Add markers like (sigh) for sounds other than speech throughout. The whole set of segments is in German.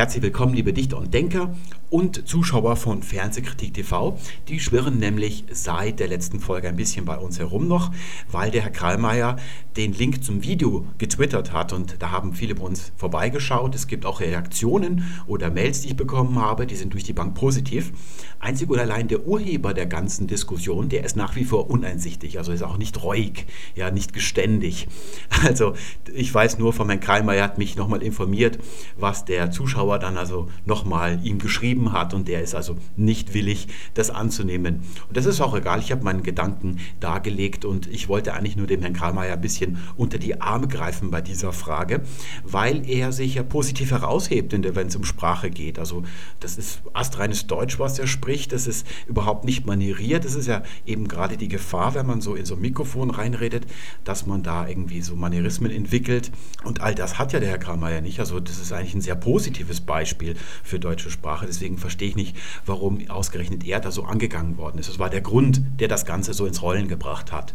Herzlich willkommen, liebe Dichter und Denker und Zuschauer von Fernsehkritik TV. Die schwirren nämlich seit der letzten Folge ein bisschen bei uns herum noch, weil der Herr Krallmeier den Link zum Video getwittert hat und da haben viele bei uns vorbeigeschaut. Es gibt auch Reaktionen oder Mails, die ich bekommen habe, die sind durch die Bank positiv. Einzig und allein der Urheber der ganzen Diskussion, der ist nach wie vor uneinsichtig, also ist auch nicht reuig, ja, nicht geständig. (laughs) Also ich weiß nur von Herrn Krallmeier hat mich nochmal informiert, was der Zuschauer dann also nochmal ihm geschrieben hat und der ist also nicht willig, das anzunehmen. Und das ist auch egal, ich habe meinen Gedanken dargelegt und ich wollte eigentlich nur dem Herrn Karlmeier ein bisschen unter die Arme greifen bei dieser Frage, weil er sich ja positiv heraushebt, wenn es um Sprache geht. Also das ist astreines Deutsch, was er spricht, das ist überhaupt nicht manieriert, das ist ja eben gerade die Gefahr, wenn man so in so ein Mikrofon reinredet, dass man da irgendwie so Manierismen entwickelt und all das hat ja der Herr Karlmeier nicht. Also das ist eigentlich ein sehr positives Beispiel für deutsche Sprache. Deswegen deswegen verstehe ich nicht, warum ausgerechnet er da so angegangen worden ist. Das war der Grund, der das Ganze so ins Rollen gebracht hat.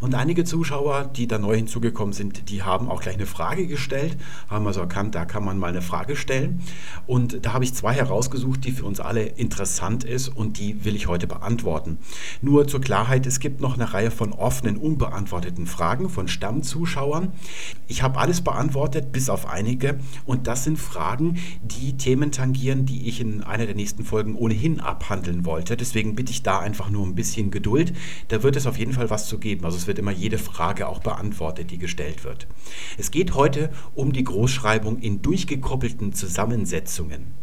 Und einige Zuschauer, die da neu hinzugekommen sind, die haben auch gleich eine Frage gestellt, haben also erkannt, da kann man mal eine Frage stellen. Und da habe ich zwei herausgesucht, die für uns alle interessant ist und die will ich heute beantworten. Nur zur Klarheit, es gibt noch eine Reihe von offenen, unbeantworteten Fragen von Stammzuschauern. Ich habe alles beantwortet, bis auf einige. Und das sind Fragen, die Themen tangieren, die ich in einer der nächsten Folgen ohnehin abhandeln wollte. Deswegen bitte ich da einfach nur ein bisschen Geduld. Da wird es auf jeden Fall was zu geben. Also es wird immer jede Frage auch beantwortet, die gestellt wird. Es geht heute um die Großschreibung in durchgekoppelten Zusammensetzungen.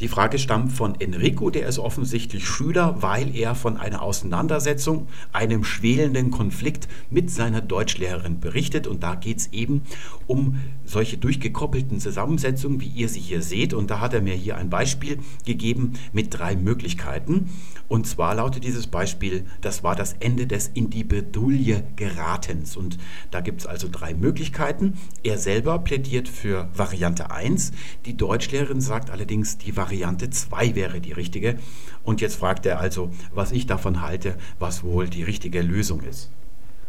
Die Frage stammt von Enrico, der ist offensichtlich Schüler, weil er von einer Auseinandersetzung, einem schwelenden Konflikt mit seiner Deutschlehrerin berichtet. Und da geht es eben um solche durchgekoppelten Zusammensetzungen, wie ihr sie hier seht. Und da hat er mir hier ein Beispiel gegeben mit drei Möglichkeiten. Und zwar lautet dieses Beispiel, das war das Ende des in die Bedulie geratens. Und da gibt es also drei Möglichkeiten. Er selber plädiert für Variante 1. Die Deutschlehrerin sagt allerdings, die Variante Variante 2 wäre die richtige. Und jetzt fragt er also, was ich davon halte, was wohl die richtige Lösung ist.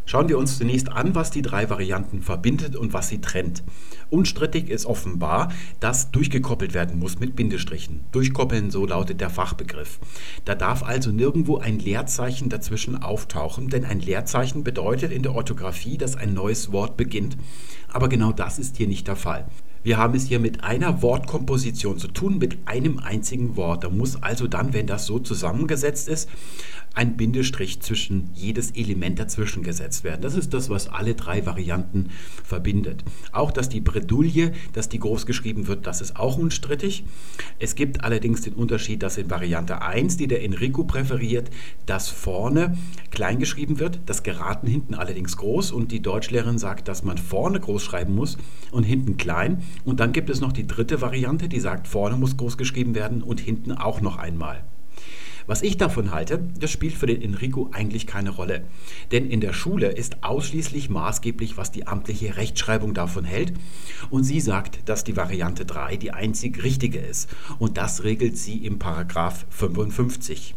Schauen wir uns zunächst an, was die drei Varianten verbindet und was sie trennt. Unstrittig ist offenbar, dass durchgekoppelt werden muss mit Bindestrichen. Durchkoppeln, so lautet der Fachbegriff. Da darf also nirgendwo ein Leerzeichen dazwischen auftauchen, denn ein Leerzeichen bedeutet in der Orthographie, dass ein neues Wort beginnt. Aber genau das ist hier nicht der Fall. Wir haben es hier mit einer Wortkomposition zu tun, mit einem einzigen Wort. Da muss also dann, wenn das so zusammengesetzt ist, ein Bindestrich zwischen jedes Element dazwischen gesetzt werden. Das ist das, was alle drei Varianten verbindet. Auch, dass die Bredouille, dass die groß geschrieben wird, das ist auch unstrittig. Es gibt allerdings den Unterschied, dass in Variante 1, die der Enrico präferiert, das vorne klein geschrieben wird, das geraten hinten allerdings groß und die Deutschlehrerin sagt, dass man vorne groß schreiben muss und hinten klein. Und dann gibt es noch die dritte Variante, die sagt, vorne muss groß geschrieben werden und hinten auch noch einmal. Was ich davon halte, das spielt für den Enrico eigentlich keine Rolle. Denn in der Schule ist ausschließlich maßgeblich, was die amtliche Rechtschreibung davon hält. Und sie sagt, dass die Variante 3 die einzig richtige ist. Und das regelt sie im Paragraph 55.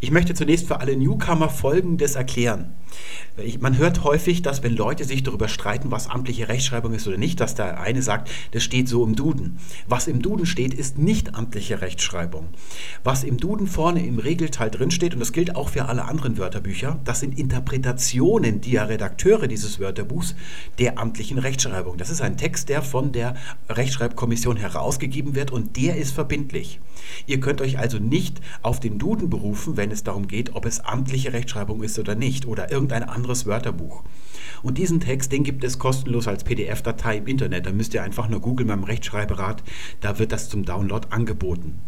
Ich möchte zunächst für alle Newcomer Folgendes erklären. Man hört häufig, dass wenn Leute sich darüber streiten, was amtliche Rechtschreibung ist oder nicht, dass der eine sagt, das steht so im Duden. Was im Duden steht, ist nicht amtliche Rechtschreibung. Was im Duden vorne im Regelteil drin steht, und das gilt auch für alle anderen Wörterbücher, das sind Interpretationen der Redakteure dieses Wörterbuchs der amtlichen Rechtschreibung. Das ist ein Text, der von der Rechtschreibkommission herausgegeben wird und der ist verbindlich. Ihr könnt euch also nicht auf den Duden berufen, wenn es darum geht, ob es amtliche Rechtschreibung ist oder nicht oder irgendein anderes Wörterbuch. Und diesen Text, den gibt es kostenlos als PDF-Datei im Internet. Da müsst ihr einfach nur googeln beim Rechtschreiberat, da wird das zum Download angeboten.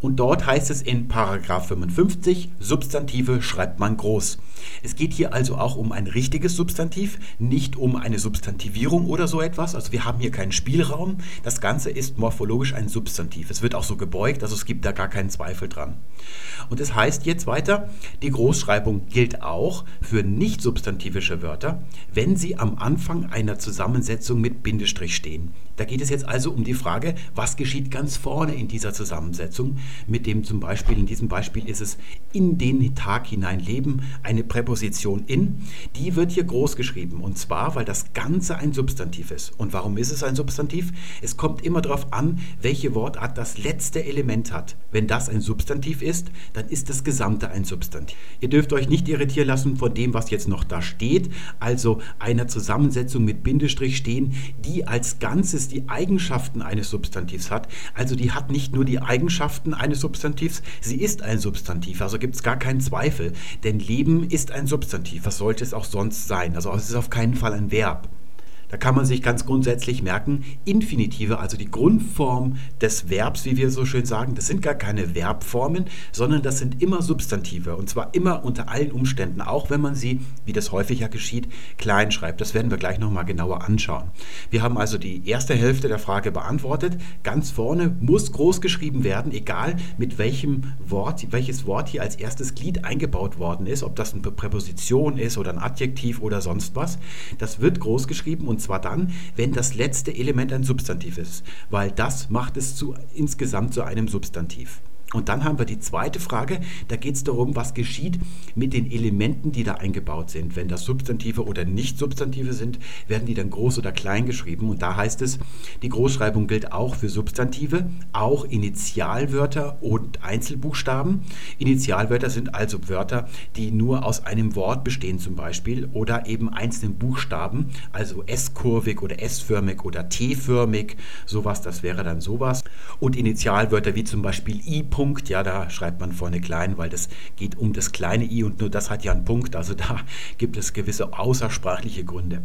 Und dort heißt es in Paragraph 55, Substantive schreibt man groß. Es geht hier also auch um ein richtiges Substantiv, nicht um eine Substantivierung oder so etwas. Also wir haben hier keinen Spielraum. Das Ganze ist morphologisch ein Substantiv. Es wird auch so gebeugt, also es gibt da gar keinen Zweifel dran. Und es heißt jetzt weiter, die Großschreibung gilt auch für nicht substantivische Wörter, wenn sie am Anfang einer Zusammensetzung mit Bindestrich stehen. Da geht es jetzt also um die Frage, was geschieht ganz vorne in dieser Zusammensetzung, mit dem zum Beispiel, in diesem Beispiel ist es in den Tag hinein leben, eine Präposition in, die wird hier groß geschrieben und zwar, weil das Ganze ein Substantiv ist. Und warum ist es ein Substantiv? Es kommt immer darauf an, welche Wortart das letzte Element hat. Wenn das ein Substantiv ist, dann ist das Gesamte ein Substantiv. Ihr dürft euch nicht irritieren lassen von dem, was jetzt noch da steht, also einer Zusammensetzung mit Bindestrich stehen, die als Ganzes die Eigenschaften eines Substantivs hat. Also die hat nicht nur die Eigenschaften eines Substantivs, sie ist ein Substantiv. Also gibt es gar keinen Zweifel. Denn Leben ist ein Substantiv. Was sollte es auch sonst sein? Also es ist auf keinen Fall ein Verb. Da kann man sich ganz grundsätzlich merken, Infinitive, also die Grundform des Verbs, wie wir so schön sagen, das sind gar keine Verbformen, sondern das sind immer Substantive. Und zwar immer unter allen Umständen, auch wenn man sie, wie das häufiger geschieht, klein schreibt. Das werden wir gleich nochmal genauer anschauen. Wir haben also die erste Hälfte der Frage beantwortet. Ganz vorne muss groß geschrieben werden, egal mit welchem Wort, welches Wort hier als erstes Glied eingebaut worden ist, ob das eine Präposition ist oder ein Adjektiv oder sonst was. Das wird groß geschrieben und und zwar dann, wenn das letzte Element ein Substantiv ist, weil das macht es zu, insgesamt zu einem Substantiv. Und dann haben wir die zweite Frage, da geht es darum, was geschieht mit den Elementen, die da eingebaut sind. Wenn das Substantive oder Nicht-Substantive sind, werden die dann groß oder klein geschrieben. Und da heißt es, die Großschreibung gilt auch für Substantive, auch Initialwörter und Einzelbuchstaben. Initialwörter sind also Wörter, die nur aus einem Wort bestehen zum Beispiel oder eben einzelnen Buchstaben, also S-kurvig oder S-förmig oder T-förmig, sowas, das wäre dann sowas. Und Initialwörter wie zum Beispiel I- Punkt, ja, da schreibt man vorne klein, weil das geht um das kleine i und nur das hat ja einen Punkt. Also da (laughs) gibt es gewisse außersprachliche Gründe.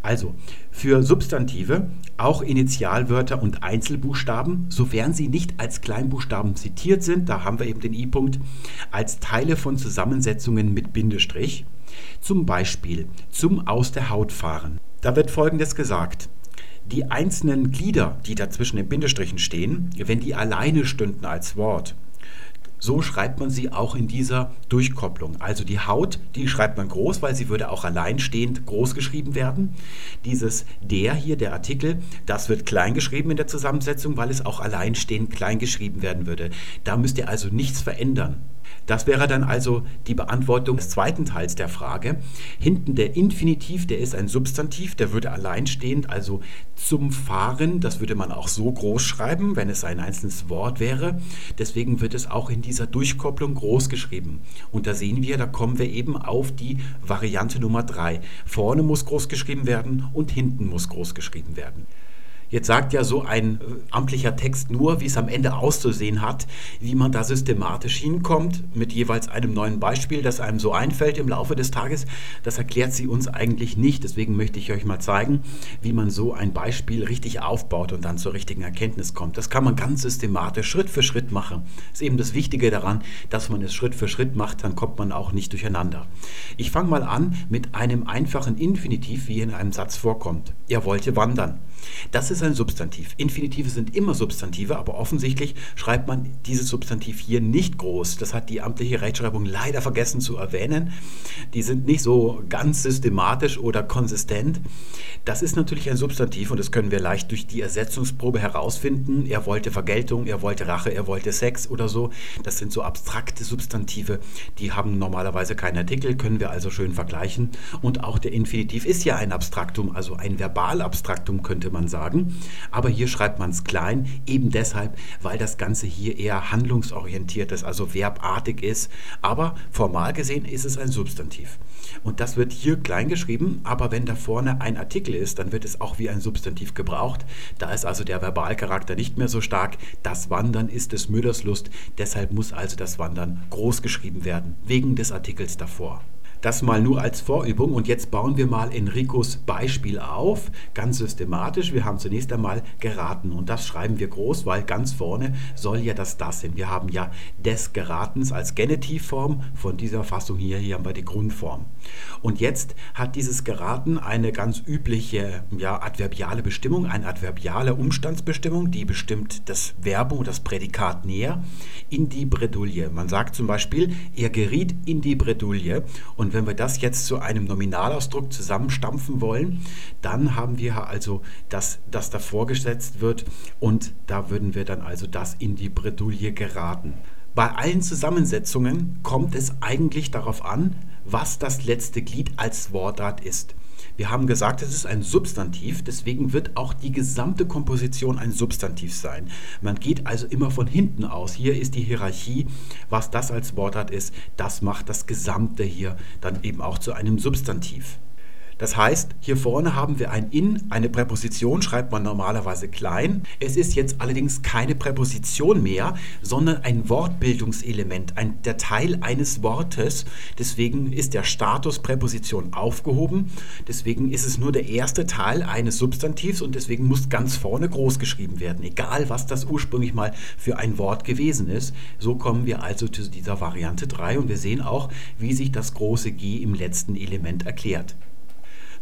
Also für Substantive auch Initialwörter und Einzelbuchstaben, sofern sie nicht als Kleinbuchstaben zitiert sind, da haben wir eben den i-Punkt, als Teile von Zusammensetzungen mit Bindestrich. Zum Beispiel zum Aus der Haut fahren. Da wird Folgendes gesagt die einzelnen Glieder, die dazwischen den Bindestrichen stehen, wenn die alleine stünden als Wort, so schreibt man sie auch in dieser Durchkopplung. Also die Haut, die schreibt man groß, weil sie würde auch alleinstehend groß geschrieben werden. Dieses der hier, der Artikel, das wird klein geschrieben in der Zusammensetzung, weil es auch alleinstehend klein geschrieben werden würde. Da müsst ihr also nichts verändern. Das wäre dann also die Beantwortung des zweiten Teils der Frage. Hinten der Infinitiv, der ist ein Substantiv, der würde alleinstehend, also zum Fahren, das würde man auch so groß schreiben, wenn es ein einzelnes Wort wäre. Deswegen wird es auch in dieser Durchkopplung groß geschrieben. Und da sehen wir, da kommen wir eben auf die Variante Nummer 3. Vorne muss groß geschrieben werden und hinten muss groß geschrieben werden. Jetzt sagt ja so ein äh, amtlicher Text nur, wie es am Ende auszusehen hat, wie man da systematisch hinkommt, mit jeweils einem neuen Beispiel, das einem so einfällt im Laufe des Tages. Das erklärt sie uns eigentlich nicht. Deswegen möchte ich euch mal zeigen, wie man so ein Beispiel richtig aufbaut und dann zur richtigen Erkenntnis kommt. Das kann man ganz systematisch, Schritt für Schritt machen. Das ist eben das Wichtige daran, dass man es Schritt für Schritt macht, dann kommt man auch nicht durcheinander. Ich fange mal an mit einem einfachen Infinitiv, wie in einem Satz vorkommt. Er wollte wandern. Das ist ein Substantiv. Infinitive sind immer Substantive, aber offensichtlich schreibt man dieses Substantiv hier nicht groß. Das hat die amtliche Rechtschreibung leider vergessen zu erwähnen. Die sind nicht so ganz systematisch oder konsistent. Das ist natürlich ein Substantiv und das können wir leicht durch die Ersetzungsprobe herausfinden. Er wollte Vergeltung, er wollte Rache, er wollte Sex oder so. Das sind so abstrakte Substantive, die haben normalerweise keinen Artikel, können wir also schön vergleichen. Und auch der Infinitiv ist ja ein Abstraktum, also ein Verbalabstraktum könnte man sagen. Aber hier schreibt man es klein, eben deshalb, weil das Ganze hier eher handlungsorientiert ist, also verbartig ist. Aber formal gesehen ist es ein Substantiv. Und das wird hier klein geschrieben, aber wenn da vorne ein Artikel ist, dann wird es auch wie ein Substantiv gebraucht. Da ist also der Verbalcharakter nicht mehr so stark. Das Wandern ist des Müllers Lust, deshalb muss also das Wandern groß geschrieben werden, wegen des Artikels davor. Das mal nur als Vorübung und jetzt bauen wir mal Enricos Beispiel auf, ganz systematisch. Wir haben zunächst einmal geraten und das schreiben wir groß, weil ganz vorne soll ja das das sein. Wir haben ja des Geratens als Genitivform, von dieser Fassung hier, hier haben wir die Grundform. Und jetzt hat dieses Geraten eine ganz übliche ja, adverbiale Bestimmung, eine adverbiale Umstandsbestimmung, die bestimmt das Verbum, das Prädikat näher in die Bredouille. Man sagt zum Beispiel, er geriet in die Bredouille Und wenn wir das jetzt zu einem Nominalausdruck zusammenstampfen wollen, dann haben wir also das, das davor gesetzt wird und da würden wir dann also das in die Bredouille geraten. Bei allen Zusammensetzungen kommt es eigentlich darauf an, was das letzte Glied als Wortart ist. Wir haben gesagt, es ist ein Substantiv, deswegen wird auch die gesamte Komposition ein Substantiv sein. Man geht also immer von hinten aus. Hier ist die Hierarchie, was das als Wortart ist, das macht das Gesamte hier dann eben auch zu einem Substantiv. Das heißt, hier vorne haben wir ein in, eine Präposition schreibt man normalerweise klein. Es ist jetzt allerdings keine Präposition mehr, sondern ein Wortbildungselement, ein, der Teil eines Wortes. Deswegen ist der Status Präposition aufgehoben. Deswegen ist es nur der erste Teil eines Substantivs und deswegen muss ganz vorne groß geschrieben werden, egal was das ursprünglich mal für ein Wort gewesen ist. So kommen wir also zu dieser Variante 3 und wir sehen auch, wie sich das große G im letzten Element erklärt.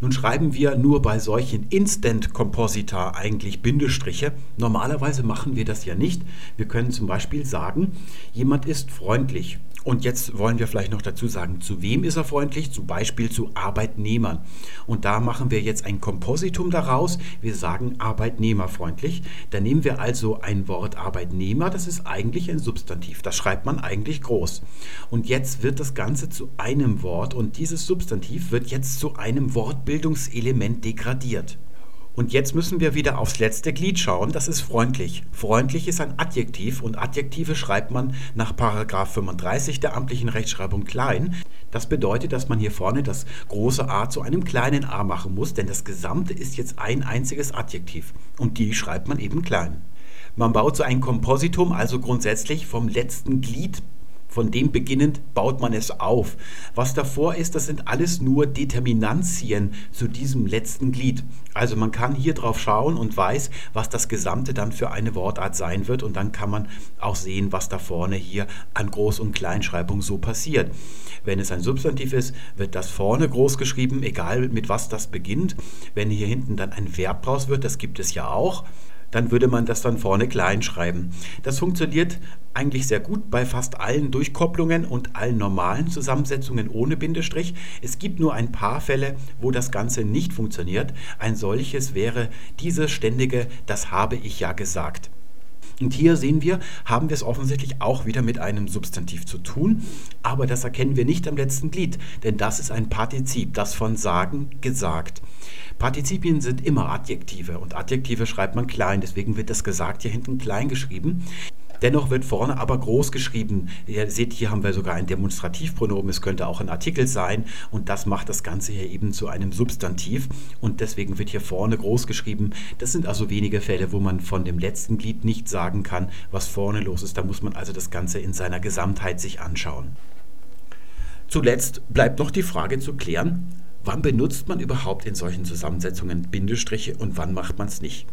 Nun schreiben wir nur bei solchen Instant Compositor eigentlich Bindestriche. Normalerweise machen wir das ja nicht. Wir können zum Beispiel sagen, jemand ist freundlich und jetzt wollen wir vielleicht noch dazu sagen, zu wem ist er freundlich? Zum Beispiel zu Arbeitnehmern. Und da machen wir jetzt ein Kompositum daraus. Wir sagen arbeitnehmerfreundlich. Da nehmen wir also ein Wort Arbeitnehmer, das ist eigentlich ein Substantiv. Das schreibt man eigentlich groß. Und jetzt wird das Ganze zu einem Wort und dieses Substantiv wird jetzt zu einem Wortbildungselement degradiert. Und jetzt müssen wir wieder aufs letzte Glied schauen, das ist freundlich. Freundlich ist ein Adjektiv und Adjektive schreibt man nach 35 der amtlichen Rechtschreibung klein. Das bedeutet, dass man hier vorne das große A zu einem kleinen a machen muss, denn das Gesamte ist jetzt ein einziges Adjektiv und die schreibt man eben klein. Man baut so ein Kompositum also grundsätzlich vom letzten Glied von dem beginnend baut man es auf. Was davor ist, das sind alles nur Determinantien zu diesem letzten Glied. Also man kann hier drauf schauen und weiß, was das Gesamte dann für eine Wortart sein wird und dann kann man auch sehen, was da vorne hier an Groß- und Kleinschreibung so passiert. Wenn es ein Substantiv ist, wird das vorne groß geschrieben, egal mit was das beginnt. Wenn hier hinten dann ein Verb draus wird, das gibt es ja auch, dann würde man das dann vorne klein schreiben. Das funktioniert eigentlich sehr gut bei fast allen Durchkopplungen und allen normalen Zusammensetzungen ohne Bindestrich. Es gibt nur ein paar Fälle, wo das Ganze nicht funktioniert. Ein solches wäre dieses ständige, das habe ich ja gesagt. Und hier sehen wir, haben wir es offensichtlich auch wieder mit einem Substantiv zu tun, aber das erkennen wir nicht am letzten Glied, denn das ist ein Partizip, das von sagen gesagt. Partizipien sind immer Adjektive und Adjektive schreibt man klein, deswegen wird das gesagt hier hinten klein geschrieben. Dennoch wird vorne aber groß geschrieben. Ihr seht, hier haben wir sogar ein Demonstrativpronomen. Es könnte auch ein Artikel sein und das macht das Ganze hier eben zu einem Substantiv und deswegen wird hier vorne groß geschrieben. Das sind also wenige Fälle, wo man von dem letzten Glied nicht sagen kann, was vorne los ist. Da muss man also das Ganze in seiner Gesamtheit sich anschauen. Zuletzt bleibt noch die Frage zu klären, Wann benutzt man überhaupt in solchen Zusammensetzungen Bindestriche und wann macht man es nicht?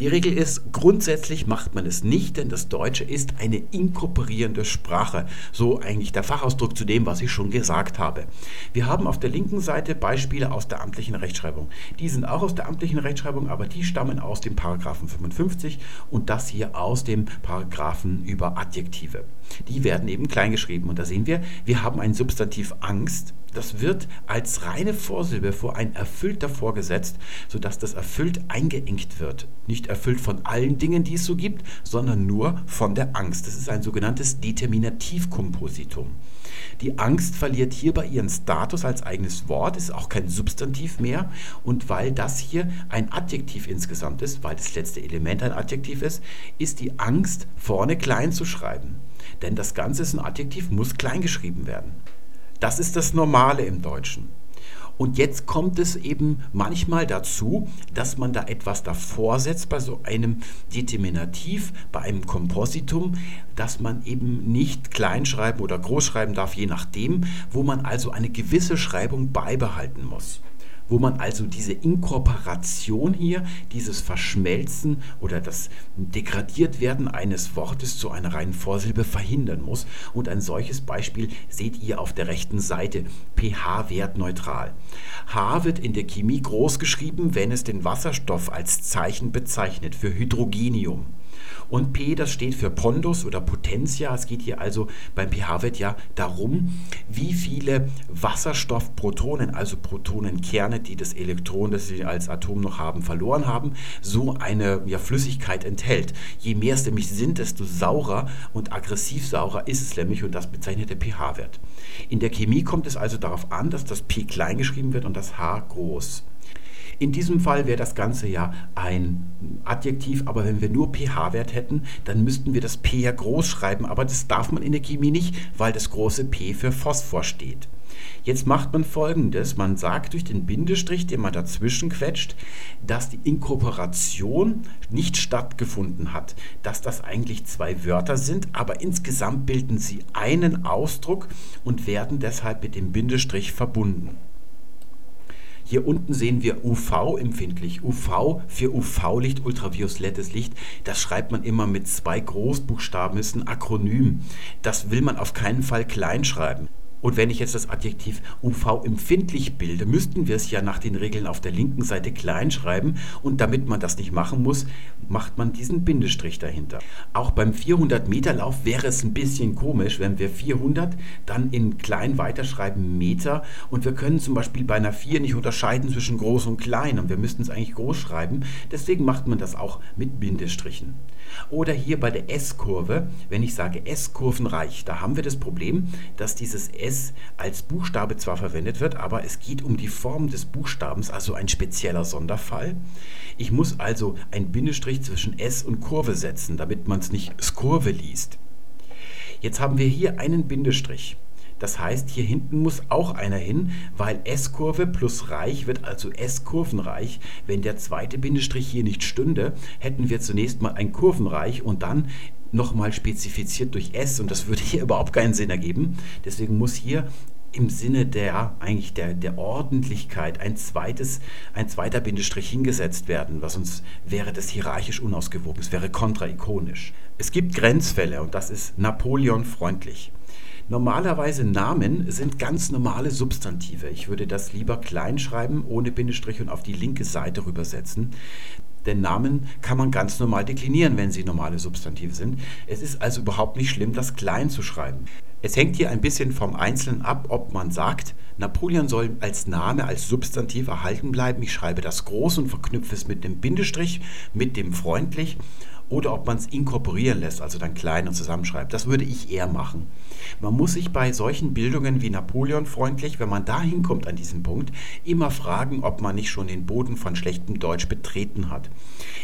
Die Regel ist, grundsätzlich macht man es nicht, denn das Deutsche ist eine inkorporierende Sprache. So eigentlich der Fachausdruck zu dem, was ich schon gesagt habe. Wir haben auf der linken Seite Beispiele aus der amtlichen Rechtschreibung. Die sind auch aus der amtlichen Rechtschreibung, aber die stammen aus dem Paragraphen 55 und das hier aus dem Paragraphen über Adjektive. Die werden eben kleingeschrieben und da sehen wir, wir haben ein Substantiv Angst das wird als reine Vorsilbe vor ein erfüllt davor gesetzt, sodass das erfüllt eingeengt wird. Nicht erfüllt von allen Dingen, die es so gibt, sondern nur von der Angst. Das ist ein sogenanntes Determinativkompositum. Die Angst verliert hierbei ihren Status als eigenes Wort, ist auch kein Substantiv mehr. Und weil das hier ein Adjektiv insgesamt ist, weil das letzte Element ein Adjektiv ist, ist die Angst vorne klein zu schreiben. Denn das Ganze ist ein Adjektiv, muss klein geschrieben werden. Das ist das Normale im Deutschen. Und jetzt kommt es eben manchmal dazu, dass man da etwas davor setzt bei so einem Determinativ, bei einem Kompositum, dass man eben nicht kleinschreiben oder großschreiben darf, je nachdem, wo man also eine gewisse Schreibung beibehalten muss wo man also diese Inkorporation hier, dieses Verschmelzen oder das Degradiertwerden eines Wortes zu einer reinen Vorsilbe verhindern muss. Und ein solches Beispiel seht ihr auf der rechten Seite, pH-Wert neutral. H wird in der Chemie groß geschrieben, wenn es den Wasserstoff als Zeichen bezeichnet für Hydrogenium. Und P, das steht für Pondus oder Potentia. Es geht hier also beim pH-Wert ja darum, wie viele Wasserstoffprotonen, also Protonenkerne, die das Elektron, das sie als Atom noch haben, verloren haben, so eine ja, Flüssigkeit enthält. Je mehr es nämlich sind, desto saurer und aggressiv saurer ist es nämlich und das bezeichnet der pH-Wert. In der Chemie kommt es also darauf an, dass das P klein geschrieben wird und das H groß. In diesem Fall wäre das Ganze ja ein Adjektiv, aber wenn wir nur pH-Wert hätten, dann müssten wir das P ja groß schreiben, aber das darf man in der Chemie nicht, weil das große P für Phosphor steht. Jetzt macht man folgendes: Man sagt durch den Bindestrich, den man dazwischen quetscht, dass die Inkorporation nicht stattgefunden hat, dass das eigentlich zwei Wörter sind, aber insgesamt bilden sie einen Ausdruck und werden deshalb mit dem Bindestrich verbunden. Hier unten sehen wir UV-empfindlich. UV für UV-Licht, ultraviolettes Licht. Das schreibt man immer mit zwei Großbuchstaben, ist ein Akronym. Das will man auf keinen Fall klein schreiben. Und wenn ich jetzt das Adjektiv UV-empfindlich bilde, müssten wir es ja nach den Regeln auf der linken Seite klein schreiben. Und damit man das nicht machen muss, macht man diesen Bindestrich dahinter. Auch beim 400-Meter-Lauf wäre es ein bisschen komisch, wenn wir 400 dann in klein weiterschreiben Meter. Und wir können zum Beispiel bei einer 4 nicht unterscheiden zwischen groß und klein. Und wir müssten es eigentlich groß schreiben. Deswegen macht man das auch mit Bindestrichen. Oder hier bei der S-Kurve, wenn ich sage S-Kurvenreich, da haben wir das Problem, dass dieses S als Buchstabe zwar verwendet wird, aber es geht um die Form des Buchstabens, also ein spezieller Sonderfall. Ich muss also ein Bindestrich zwischen S und Kurve setzen, damit man es nicht Skurve liest. Jetzt haben wir hier einen Bindestrich. Das heißt, hier hinten muss auch einer hin, weil S-Kurve plus Reich wird also S-Kurvenreich. Wenn der zweite Bindestrich hier nicht stünde, hätten wir zunächst mal ein Kurvenreich und dann nochmal spezifiziert durch S und das würde hier (laughs) überhaupt keinen Sinn ergeben. Deswegen muss hier im Sinne der eigentlich der, der Ordentlichkeit ein zweites, ein zweiter Bindestrich hingesetzt werden, was sonst wäre das hierarchisch unausgewogen, es wäre kontraikonisch. Es gibt Grenzfälle und das ist Napoleon freundlich. Normalerweise Namen sind ganz normale Substantive. Ich würde das lieber klein schreiben, ohne Bindestrich und auf die linke Seite rübersetzen. Denn Namen kann man ganz normal deklinieren, wenn sie normale Substantive sind. Es ist also überhaupt nicht schlimm, das klein zu schreiben. Es hängt hier ein bisschen vom Einzelnen ab, ob man sagt, Napoleon soll als Name, als Substantiv erhalten bleiben. Ich schreibe das groß und verknüpfe es mit dem Bindestrich, mit dem freundlich oder ob man es inkorporieren lässt, also dann klein und zusammenschreibt. Das würde ich eher machen. Man muss sich bei solchen Bildungen wie Napoleon freundlich, wenn man da hinkommt an diesem Punkt, immer fragen, ob man nicht schon den Boden von schlechtem Deutsch betreten hat.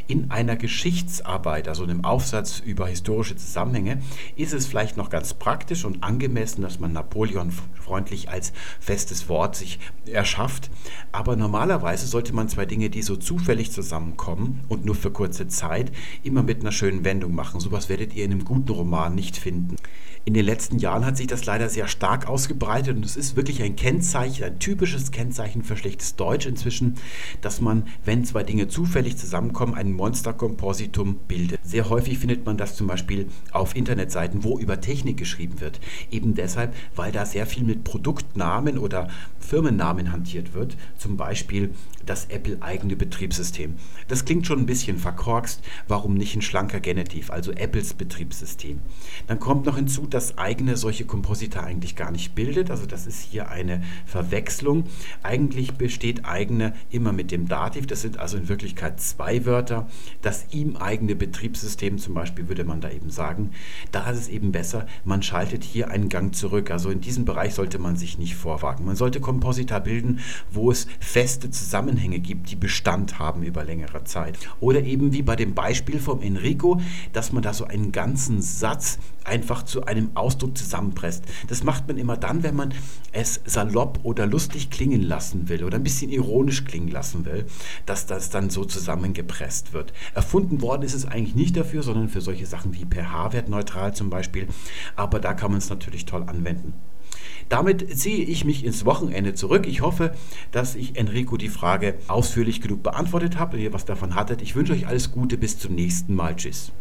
In einer Geschichtsarbeit, also einem Aufsatz über historische Zusammenhänge, ist es vielleicht noch ganz praktisch und angemessen, dass man Napoleon freundlich als festes Wort sich erschafft. Aber normalerweise sollte man zwei Dinge, die so zufällig zusammenkommen und nur für kurze Zeit, immer mit mit einer schönen Wendung machen. Sowas werdet ihr in einem guten Roman nicht finden. In den letzten Jahren hat sich das leider sehr stark ausgebreitet und es ist wirklich ein Kennzeichen, ein typisches Kennzeichen für schlechtes Deutsch inzwischen, dass man, wenn zwei Dinge zufällig zusammenkommen, ein Monsterkompositum bildet. Sehr häufig findet man das zum Beispiel auf Internetseiten, wo über Technik geschrieben wird. Eben deshalb, weil da sehr viel mit Produktnamen oder Firmennamen hantiert wird. Zum Beispiel das Apple-eigene Betriebssystem. Das klingt schon ein bisschen verkorkst. Warum nicht ein schlanker Genitiv, also Apples Betriebssystem? Dann kommt noch hinzu, dass eigene solche Komposita eigentlich gar nicht bildet. Also das ist hier eine Verwechslung. Eigentlich besteht eigene immer mit dem Dativ. Das sind also in Wirklichkeit zwei Wörter. Das ihm eigene Betriebssystem zum Beispiel würde man da eben sagen. Da ist es eben besser, man schaltet hier einen Gang zurück. Also in diesem Bereich sollte man sich nicht vorwagen. Man sollte Komposita bilden, wo es feste Zusammenhänge gibt, die Bestand haben über längere Zeit. Oder eben wie bei dem Beispiel vom Enrico, dass man da so einen ganzen Satz einfach zu einem Ausdruck zusammenpresst. Das macht man immer dann, wenn man es salopp oder lustig klingen lassen will oder ein bisschen ironisch klingen lassen will, dass das dann so zusammengepresst wird. Erfunden worden ist es eigentlich nicht dafür, sondern für solche Sachen wie pH-Wert neutral zum Beispiel. Aber da kann man es natürlich toll anwenden. Damit ziehe ich mich ins Wochenende zurück. Ich hoffe, dass ich Enrico die Frage ausführlich genug beantwortet habe und ihr was davon hattet. Ich wünsche euch alles Gute. Bis zum nächsten Mal. Tschüss.